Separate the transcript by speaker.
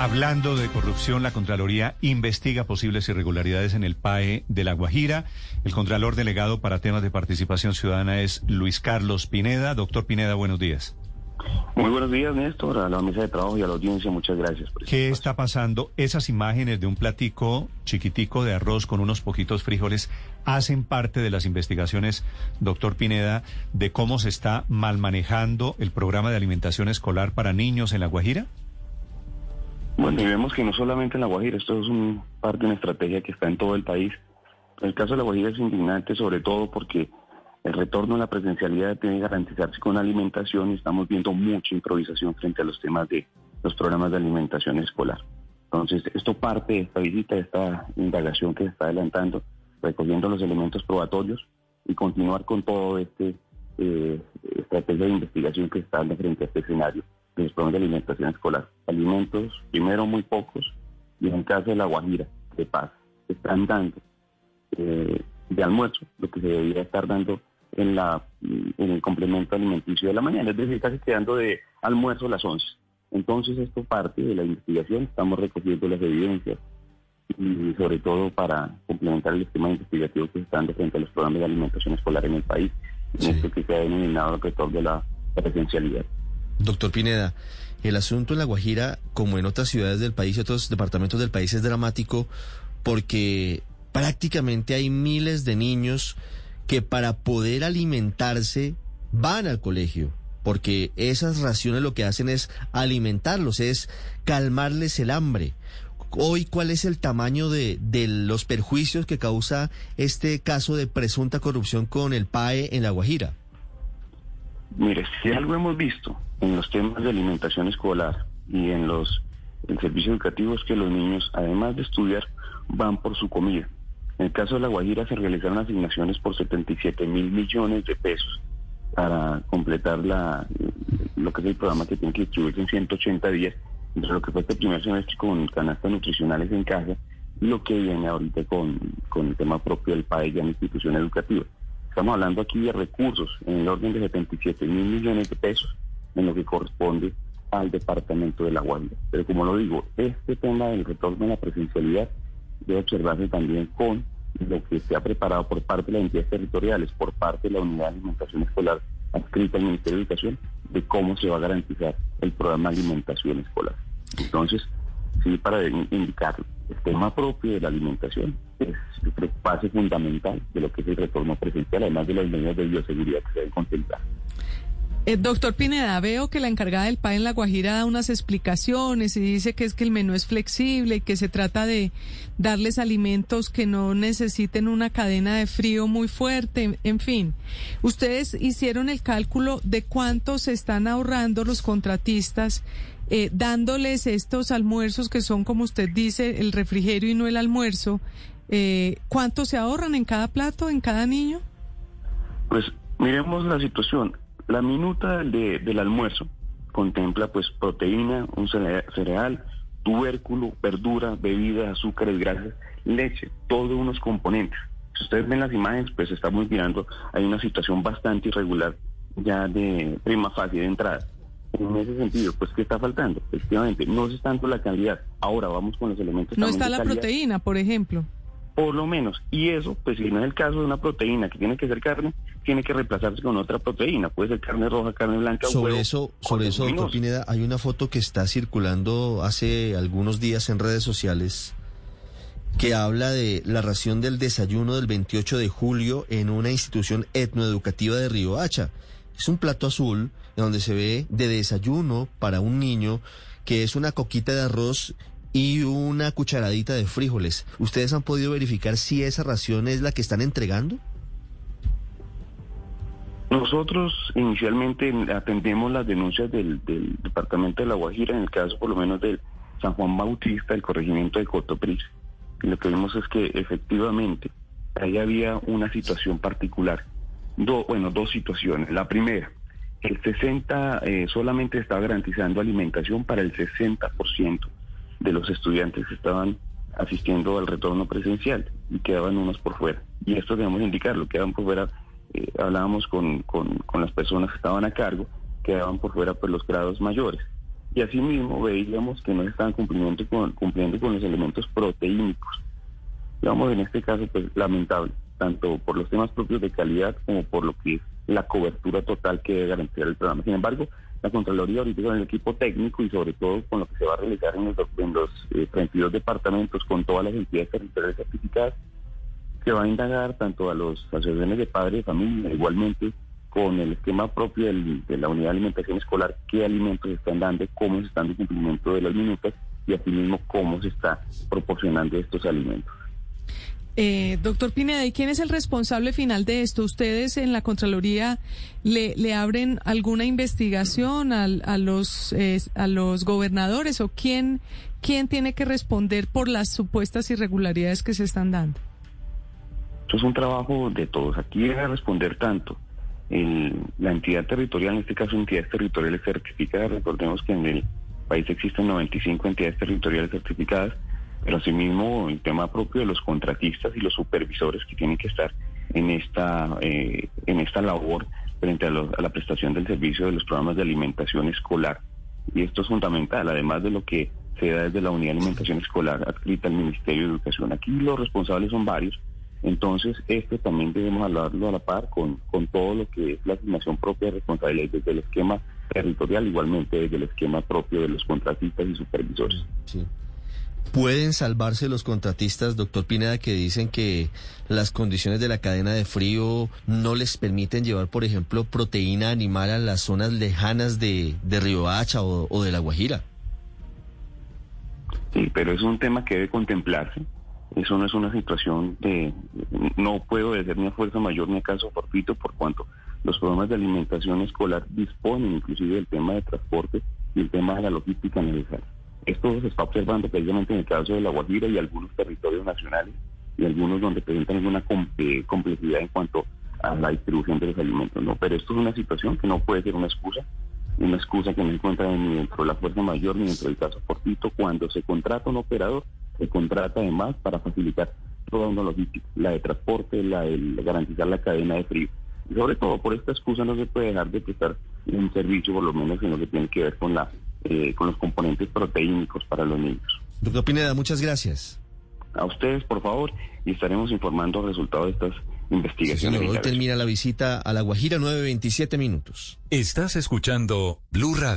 Speaker 1: Hablando de corrupción, la Contraloría investiga posibles irregularidades en el PAE de La Guajira. El Contralor Delegado para temas de participación ciudadana es Luis Carlos Pineda. Doctor Pineda, buenos días.
Speaker 2: Muy buenos días, Néstor, a la mesa de trabajo y a la audiencia. Muchas gracias.
Speaker 1: Por ¿Qué está pasando? Esas imágenes de un platico chiquitico de arroz con unos poquitos frijoles hacen parte de las investigaciones, doctor Pineda, de cómo se está mal manejando el programa de alimentación escolar para niños en La Guajira.
Speaker 2: Bueno, y vemos que no solamente en La Guajira, esto es un parte de una estrategia que está en todo el país. El caso de La Guajira es indignante sobre todo porque el retorno a la presencialidad tiene que garantizarse con alimentación y estamos viendo mucha improvisación frente a los temas de los programas de alimentación escolar. Entonces, esto parte de esta visita, de esta indagación que se está adelantando, recogiendo los elementos probatorios y continuar con todo este eh, estrategia de investigación que está frente a este escenario de alimentación escolar. Alimentos, primero muy pocos, y en el caso de la Guajira, de paz, están dando eh, de almuerzo lo que se debería estar dando en la en el complemento alimenticio de la mañana, es decir, casi quedando de almuerzo a las 11. Entonces esto parte de la investigación, estamos recogiendo las evidencias y sobre todo para complementar el esquema investigativo que se está dando frente a los programas de alimentación escolar en el país, en esto que se ha denominado el retorno de la presencialidad.
Speaker 3: Doctor Pineda, el asunto en La Guajira, como en otras ciudades del país y otros departamentos del país, es dramático porque prácticamente hay miles de niños que para poder alimentarse van al colegio, porque esas raciones lo que hacen es alimentarlos, es calmarles el hambre. Hoy, ¿cuál es el tamaño de, de los perjuicios que causa este caso de presunta corrupción con el PAE en La Guajira?
Speaker 2: Mire, si algo hemos visto en los temas de alimentación escolar y en los servicios educativos que los niños, además de estudiar, van por su comida. En el caso de La Guajira se realizaron asignaciones por 77 mil millones de pesos para completar la, lo que es el programa que tiene que distribuirse en 180 días, entre lo que fue este primer semestre con canastas nutricionales en casa y lo que viene ahorita con, con el tema propio del país y la institución educativa. Estamos hablando aquí de recursos en el orden de 77 mil millones de pesos en lo que corresponde al departamento de la Guardia. Pero como lo digo, este tema del retorno a la presencialidad debe observarse también con lo que se ha preparado por parte de las entidades territoriales, por parte de la Unidad de Alimentación Escolar adscrita al Ministerio de Educación, de cómo se va a garantizar el programa de alimentación escolar. Entonces, sí, para indicarlo, el tema propio de la alimentación es base fundamental de lo que es el retorno presencial, además de las medidas de bioseguridad que se deben contemplar.
Speaker 4: Eh, doctor Pineda, veo que la encargada del PAE en La Guajira da unas explicaciones y dice que es que el menú es flexible y que se trata de darles alimentos que no necesiten una cadena de frío muy fuerte, en fin. Ustedes hicieron el cálculo de cuánto se están ahorrando los contratistas eh, dándoles estos almuerzos que son, como usted dice, el refrigerio y no el almuerzo. Eh, ¿Cuánto se ahorran en cada plato, en cada niño?
Speaker 2: Pues miremos la situación. La minuta del almuerzo contempla pues proteína, un cereal, tubérculo, verdura, bebidas, azúcares, grasas, leche, todos unos componentes. Si ustedes ven las imágenes, pues estamos mirando, hay una situación bastante irregular ya de prima fase de entrada. En ese sentido, pues, ¿qué está faltando? Efectivamente, no es tanto la calidad. Ahora vamos con los elementos.
Speaker 4: No está la proteína, por ejemplo
Speaker 2: por lo menos. Y eso, pues si no es el caso de una proteína que tiene que ser carne, tiene que reemplazarse con otra proteína. Puede ser carne roja, carne blanca.
Speaker 3: Sobre eso, sobre eso, doctor Pineda, hay una foto que está circulando hace algunos días en redes sociales que habla de la ración del desayuno del 28 de julio en una institución etnoeducativa de Río Hacha. Es un plato azul donde se ve de desayuno para un niño que es una coquita de arroz y una cucharadita de frijoles. ¿Ustedes han podido verificar si esa ración es la que están entregando?
Speaker 2: Nosotros inicialmente atendemos las denuncias del, departamento de La Guajira, en el caso por lo menos del San Juan Bautista, el corregimiento de Cotopris. Y lo que vimos es que efectivamente ahí había una situación particular. Bueno, dos situaciones. La primera, el 60 eh, solamente estaba garantizando alimentación para el 60% de los estudiantes que estaban asistiendo al retorno presencial y quedaban unos por fuera. Y esto debemos indicarlo, quedaban por fuera, eh, hablábamos con, con, las personas que estaban a cargo, quedaban por fuera pues los grados mayores. Y asimismo veíamos que no estaban cumpliendo con, cumpliendo con los elementos proteínicos. Digamos, en este caso, pues lamentable, tanto por los temas propios de calidad como por lo que es la cobertura total que debe garantizar el programa. Sin embargo, la Contraloría ahorita con el equipo técnico y sobre todo con lo que se va a realizar en los, en los 32 eh, departamentos con todas las entidades territoriales certificadas, se va a indagar tanto a los asociaciones de padres de familia, igualmente con el esquema propio de la unidad de alimentación escolar, qué alimentos están dando, cómo se están de cumplimiento de las minutas y asimismo cómo se está proporcionando estos alimentos.
Speaker 4: Eh, doctor Pineda, ¿y quién es el responsable final de esto? ¿Ustedes en la Contraloría le, abren alguna investigación a, los, a los gobernadores o quién, quién tiene que responder por las supuestas irregularidades que se están dando?
Speaker 2: Esto es un trabajo de todos. Aquí debe responder tanto la entidad territorial, en este caso entidades territoriales certificadas. Recordemos que en el país existen 95 entidades territoriales certificadas pero asimismo el tema propio de los contratistas y los supervisores que tienen que estar en esta, eh, en esta labor frente a, la prestación del servicio de los programas de alimentación escolar. Y esto es fundamental, además de lo que se da desde la unidad de alimentación escolar adscrita al Ministerio de Educación. Aquí los responsables son varios, entonces esto también debemos hablarlo a la par con, con todo lo que es la asignación propia de responsabilidad desde el esquema territorial, igualmente desde el esquema propio de los contratistas y supervisores.
Speaker 3: Sí. ¿Pueden salvarse los contratistas, doctor Pineda, que dicen que las condiciones de la cadena de frío no les permiten llevar, por ejemplo, proteína animal a las zonas lejanas de, de Río Hacha o, de La Guajira?
Speaker 2: Sí, pero es un tema que debe contemplarse. Eso no es una situación de... No puedo decir ni a fuerza mayor ni a caso fortuito por cuanto los programas de alimentación escolar disponen inclusive del tema de transporte y el tema de la logística necesaria. Esto se está observando precisamente en el caso de La Guajira y algunos territorios nacionales y algunos donde presentan alguna complejidad en cuanto a la distribución de los alimentos. Pero esto es una situación que no puede ser una excusa, una excusa que no encuentra ni dentro de la fuerza mayor ni dentro del caso fortito. Cuando se contrata un operador, se contrata además para facilitar toda una logística, la de transporte, la de garantizar la cadena de frío. Y sobre todo por esta excusa no se puede dejar de prestar un servicio, por lo menos en lo que tiene que ver con la eh, con los componentes proteínicos para los niños.
Speaker 3: Doctor Pineda, muchas gracias.
Speaker 2: A ustedes, por favor, y estaremos informando el resultado de estas investigaciones.
Speaker 3: hoy termina la visita a La Guajira, 9.27 minutos.
Speaker 5: Estás escuchando Blue Radio.